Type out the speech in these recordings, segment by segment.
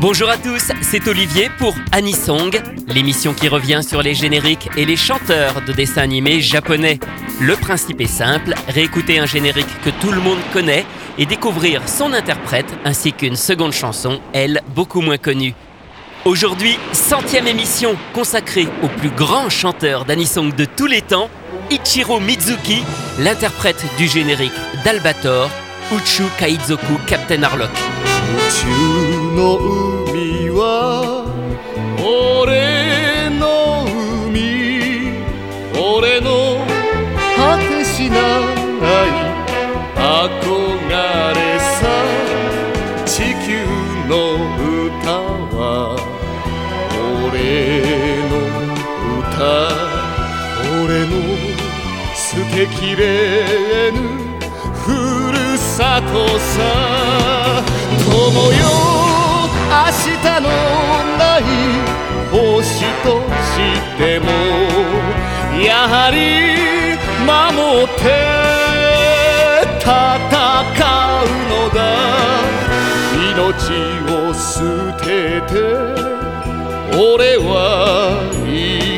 Bonjour à tous, c'est Olivier pour Anisong, l'émission qui revient sur les génériques et les chanteurs de dessins animés japonais. Le principe est simple, réécouter un générique que tout le monde connaît et découvrir son interprète ainsi qu'une seconde chanson, elle, beaucoup moins connue. Aujourd'hui, centième émission consacrée au plus grand chanteur d'Anisong de tous les temps, Ichiro Mizuki, l'interprète du générique d'Albator, Uchu Kaizoku Captain Harlock. の海は俺の海俺の果てしない憧れさ地球の歌は俺の歌俺の捨てきれぬふるさとさ。はり守って戦うのだ。命を捨てて俺は生き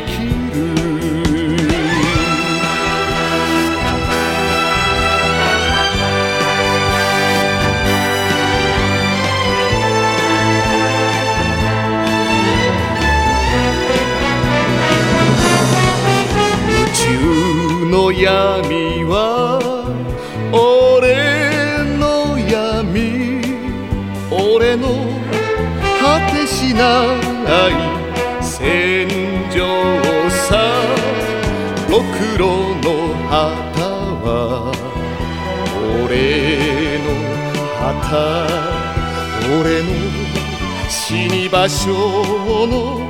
の闇は俺の闇俺の果てしない戦場さろくろの旗は俺の旗俺の死に場所の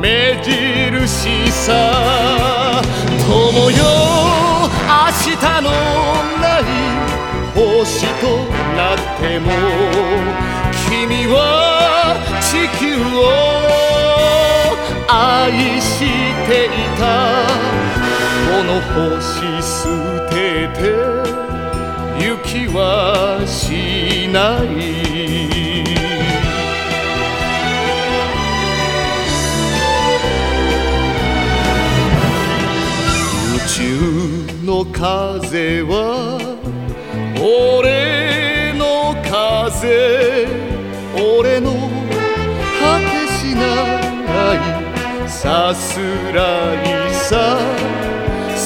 目印さ。友よ明日のない星となっても君は地球を愛していた。この星捨てて雪はしない。風は俺の風俺の果てしないさすらいさ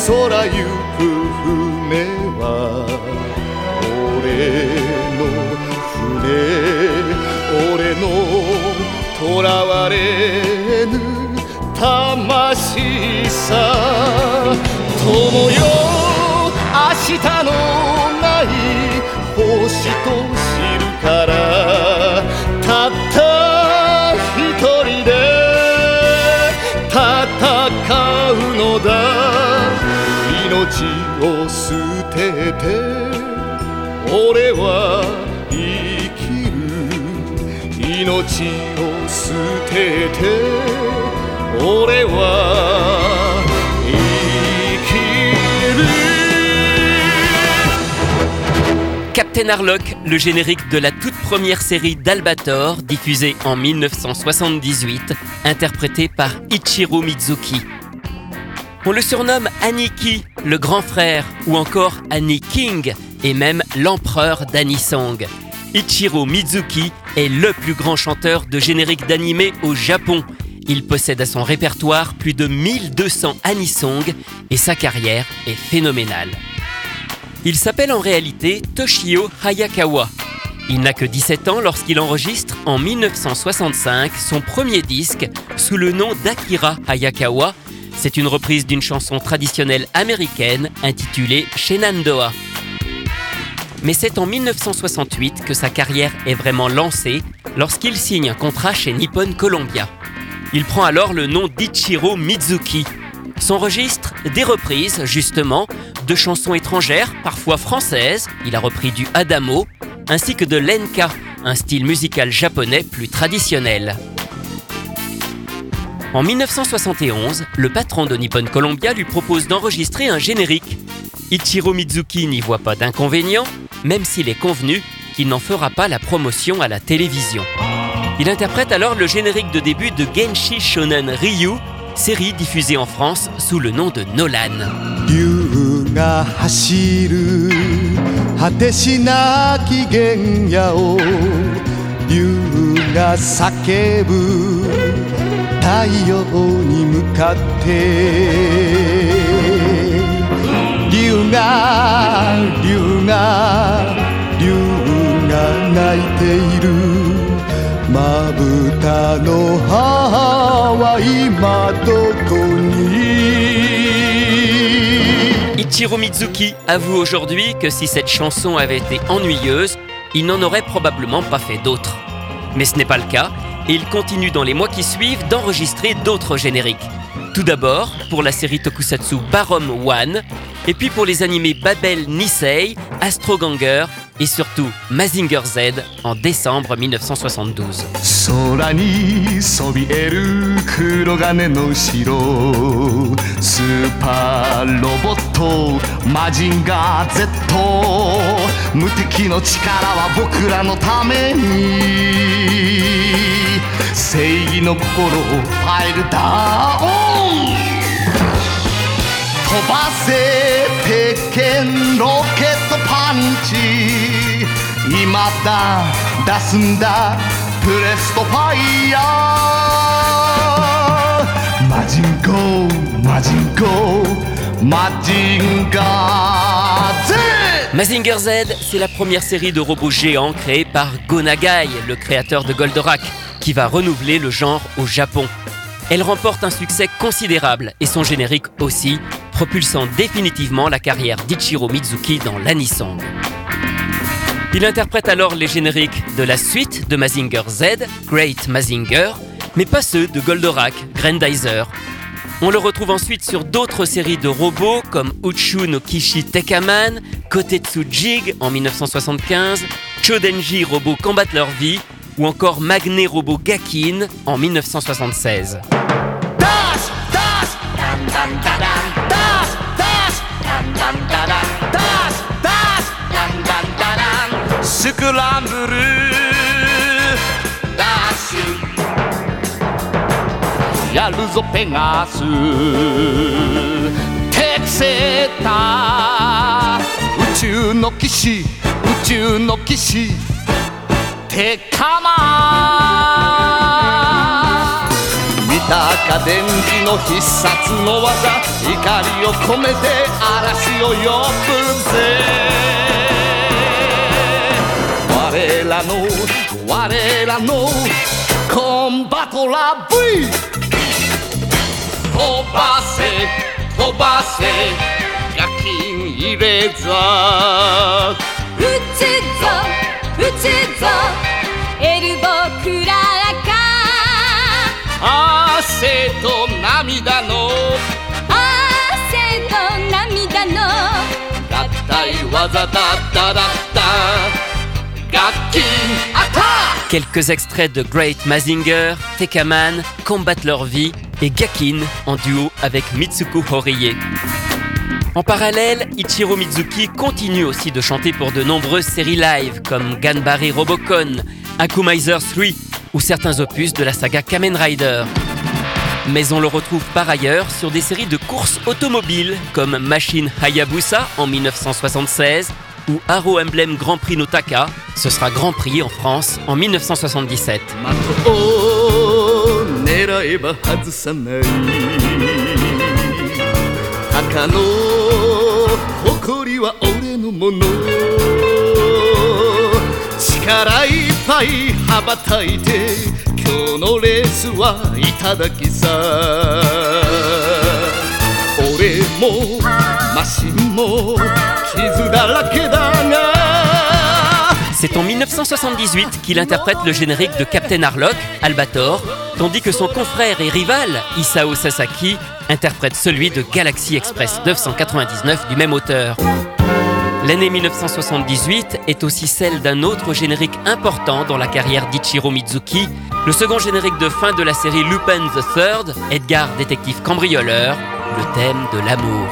空行く船は俺の船俺の囚われぬ魂さ友よ星と知るからたった一人で戦うのだ。命を捨てて俺は生きる。命を捨てて俺は Captain Harlock, le générique de la toute première série d'Albator, diffusée en 1978, interprété par Ichiro Mizuki. On le surnomme Aniki, le grand frère, ou encore Annie King, et même l'empereur d'Anisong. Ichiro Mizuki est le plus grand chanteur de générique d'animé au Japon. Il possède à son répertoire plus de 1200 anisong et sa carrière est phénoménale. Il s'appelle en réalité Toshio Hayakawa. Il n'a que 17 ans lorsqu'il enregistre en 1965 son premier disque sous le nom d'Akira Hayakawa. C'est une reprise d'une chanson traditionnelle américaine intitulée Shenandoah. Mais c'est en 1968 que sa carrière est vraiment lancée lorsqu'il signe un contrat chez Nippon Columbia. Il prend alors le nom d'Ichiro Mizuki. Son registre, des reprises justement, de chansons étrangères, parfois françaises, il a repris du Adamo, ainsi que de l'enka, un style musical japonais plus traditionnel. En 1971, le patron de Nippon Columbia lui propose d'enregistrer un générique. Ichiro Mizuki n'y voit pas d'inconvénient, même s'il est convenu qu'il n'en fera pas la promotion à la télévision. Il interprète alors le générique de début de Genshi Shonen Ryu, série diffusée en France sous le nom de Nolan. 竜が走る。果てしなき原野を竜が叫ぶ。太陽に向かって竜が竜が竜が泣いている。まぶたの母は今ど Ichiro Mizuki avoue aujourd'hui que si cette chanson avait été ennuyeuse, il n'en aurait probablement pas fait d'autres. Mais ce n'est pas le cas, et il continue dans les mois qui suivent d'enregistrer d'autres génériques. Tout d'abord pour la série Tokusatsu Barom One, et puis pour les animés Babel Nisei, Astro Ganger et surtout Mazinger Z en décembre 1972. 空にそびえる黒金の城スーパーロボットマジンガー Z 無敵の力は僕らのために正義の心をファイルダウン飛ばせ鉄拳ロケットパンチ今だ出すんだプレストファイヤーマジンゴーマジンゴーマジンガー Z Mazinger Z, c'est la première série de robots géants créée par Go Nagai, le créateur de Goldorak, qui va renouveler le genre au Japon. Elle remporte un succès considérable et son générique aussi, propulsant définitivement la carrière d'Ichiro Mizuki dans l'anisong. Il interprète alors les génériques de la suite de Mazinger Z, Great Mazinger, mais pas ceux de Goldorak, Grandizer. On le retrouve ensuite sur d'autres séries de robots comme Uchu no Kishi Tekaman, Kotetsu Jig en 1975, Chodenji Robots combattent leur vie ou encore Magné Robot Gakin en 1976. やるぞペガス。適正ー宇宙の騎士宇宙の騎士。テカマたか電磁の必殺の技。怒りを込めて嵐を呼ぶぜ。我らの我らのコンバトラ V ばせ飛ばせ夜勤入れざ打つぞ打つぞエルボクララカ汗と涙の汗と涙の合体技だっただった楽器アタッ Quelques extraits de Great Mazinger, Tekaman, combattent leur vie et Gakin en duo avec Mitsuko Horie. En parallèle, Ichiro Mizuki continue aussi de chanter pour de nombreuses séries live comme Ganbare Robocon, Akumizer 3 ou certains opus de la saga Kamen Rider. Mais on le retrouve par ailleurs sur des séries de courses automobiles comme Machine Hayabusa en 1976 ou Arrow Emblem Grand Prix Notaka, ce sera Grand Prix en France en 1977. 狙えば外さない鷹の誇りは俺のもの。力いっぱい羽ばたいて今日のレースはいただきさ。俺もマシンも傷だらけだ。C'est en 1978 qu'il interprète le générique de Captain Harlock, Albator, tandis que son confrère et rival, Isao Sasaki, interprète celui de Galaxy Express 999 du même auteur. L'année 1978 est aussi celle d'un autre générique important dans la carrière d'Ichiro Mizuki, le second générique de fin de la série Lupin the Third, Edgar détective cambrioleur, le thème de l'amour.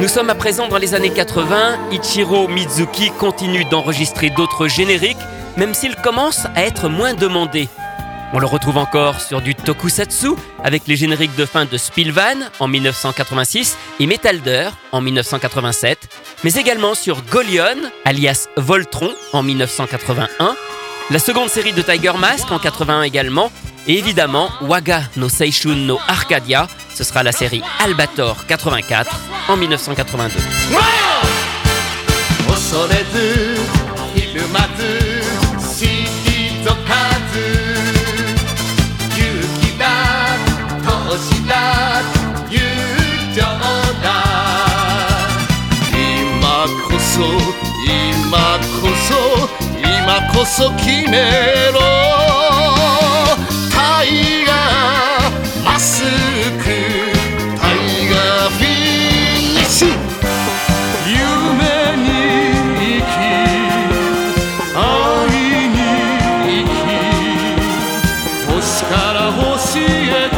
Nous sommes à présent dans les années 80, Ichiro Mizuki continue d'enregistrer d'autres génériques, même s'il commence à être moins demandé. On le retrouve encore sur du tokusatsu avec les génériques de fin de Spilvan en 1986 et Metalder en 1987, mais également sur Golion alias Voltron en 1981, la seconde série de Tiger Mask en 81 également, et évidemment Waga no Seishun no Arcadia, ce sera la série Albator 84 en 1982. そ今こそ今こそ決めろ。タイガーマスクタイガーフィニッシュ。夢に生き愛に生き星から教えて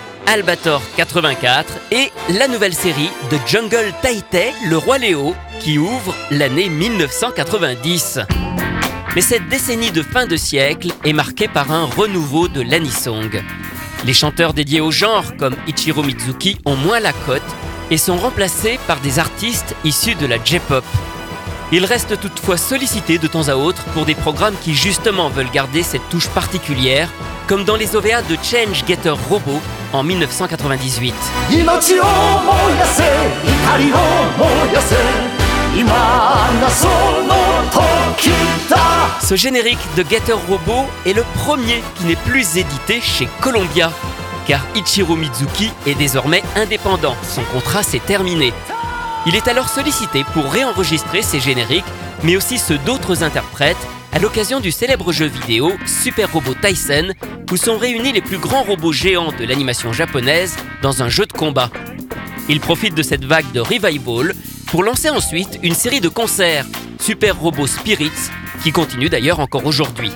Albator 84 et la nouvelle série de Jungle Taitei, le roi Léo, qui ouvre l'année 1990. Mais cette décennie de fin de siècle est marquée par un renouveau de l'anisong. Les chanteurs dédiés au genre, comme Ichiro Mizuki, ont moins la cote et sont remplacés par des artistes issus de la J-pop. Ils restent toutefois sollicités de temps à autre pour des programmes qui justement veulent garder cette touche particulière, comme dans les OVA de Change Getter Robot en 1998. Ce générique de Getter Robot est le premier qui n'est plus édité chez Columbia, car Ichiro Mizuki est désormais indépendant, son contrat s'est terminé. Il est alors sollicité pour réenregistrer ses génériques, mais aussi ceux d'autres interprètes, à l'occasion du célèbre jeu vidéo Super Robot Tyson, où sont réunis les plus grands robots géants de l'animation japonaise dans un jeu de combat. Il profite de cette vague de revival pour lancer ensuite une série de concerts, Super Robot Spirits, qui continue d'ailleurs encore aujourd'hui.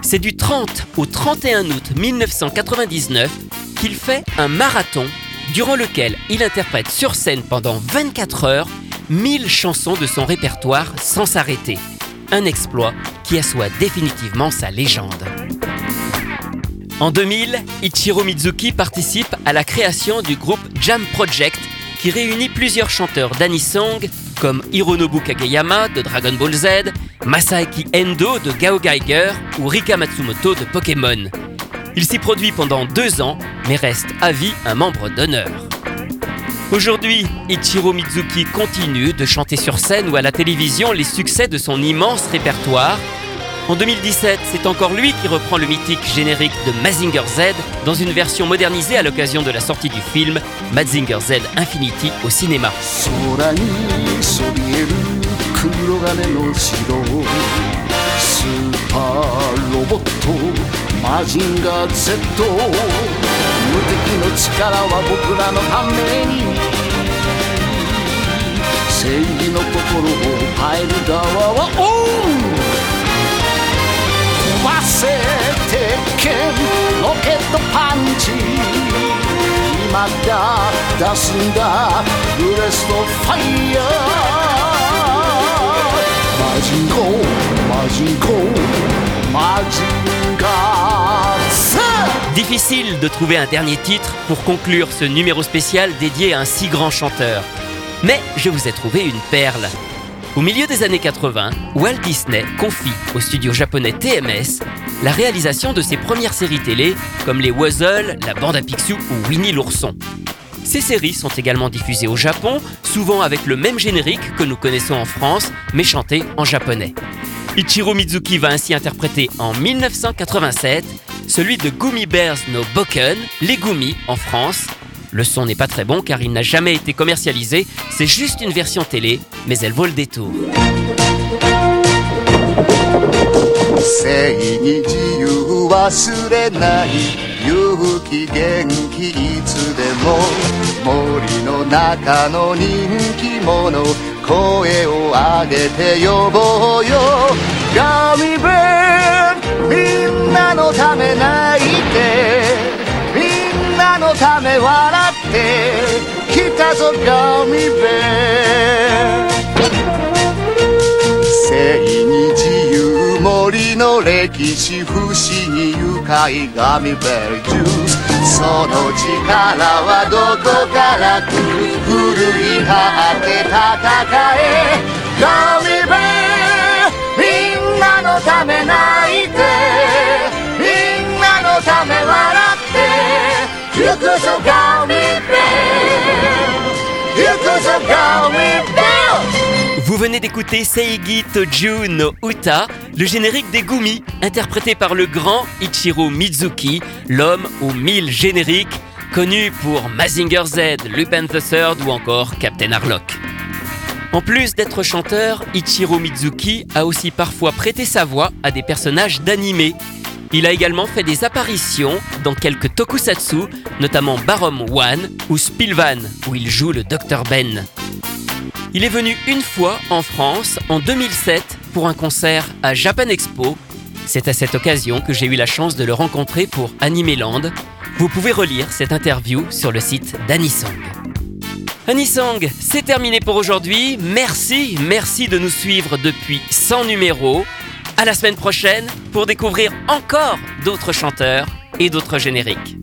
C'est du 30 au 31 août 1999 qu'il fait un marathon durant lequel il interprète sur scène pendant 24 heures 1000 chansons de son répertoire sans s'arrêter. Un exploit qui assoit définitivement sa légende. En 2000, Ichiro Mizuki participe à la création du groupe Jam Project qui réunit plusieurs chanteurs d'anisong comme Hironobu Kageyama de Dragon Ball Z, Masaaki Endo de Gao Geiger ou Rika Matsumoto de Pokémon. Il s'y produit pendant deux ans, mais reste à vie un membre d'honneur. Aujourd'hui, Ichiro Mizuki continue de chanter sur scène ou à la télévision les succès de son immense répertoire. En 2017, c'est encore lui qui reprend le mythique générique de Mazinger Z dans une version modernisée à l'occasion de la sortie du film Mazinger Z Infinity au cinéma. マジンガー Z 無敵の力は僕らのために。正義の心を変える側はオン。飛ばせ鉄拳ロケットパンチ。今だ出すんだブレストファイヤー。マジンコマジンコマジンガー。Difficile de trouver un dernier titre pour conclure ce numéro spécial dédié à un si grand chanteur. Mais je vous ai trouvé une perle. Au milieu des années 80, Walt Disney confie au studio japonais TMS la réalisation de ses premières séries télé comme les Wuzzle, la bande à Picsou ou Winnie l'ourson. Ces séries sont également diffusées au Japon, souvent avec le même générique que nous connaissons en France, mais chanté en japonais. Ichiro Mizuki va ainsi interpréter en 1987 celui de Gummy Bears no Boken, les Gummy en France. Le son n'est pas très bon car il n'a jamais été commercialisé, c'est juste une version télé, mais elle vaut le détour. って来たぞガミベン正義自由森の歴史不思議愉快ガミベルジュースその力はどこから来る古い果て戦え。ガミベルみんなのため泣いてみんなのため笑って行くぞガミベル Vous venez d'écouter Seigi Toju no Uta, le générique des Gumi, interprété par le grand Ichiro Mizuki, l'homme aux mille génériques, connu pour Mazinger Z, Lupin the Third ou encore Captain Harlock. En plus d'être chanteur, Ichiro Mizuki a aussi parfois prêté sa voix à des personnages d'animé. Il a également fait des apparitions dans quelques tokusatsu, notamment Barom One ou Spilvan, où il joue le Dr Ben. Il est venu une fois en France en 2007 pour un concert à Japan Expo. C'est à cette occasion que j'ai eu la chance de le rencontrer pour Animeland. Vous pouvez relire cette interview sur le site d'Anisong. Anisong, c'est terminé pour aujourd'hui. Merci, merci de nous suivre depuis 100 numéros. À la semaine prochaine pour découvrir encore d'autres chanteurs et d'autres génériques.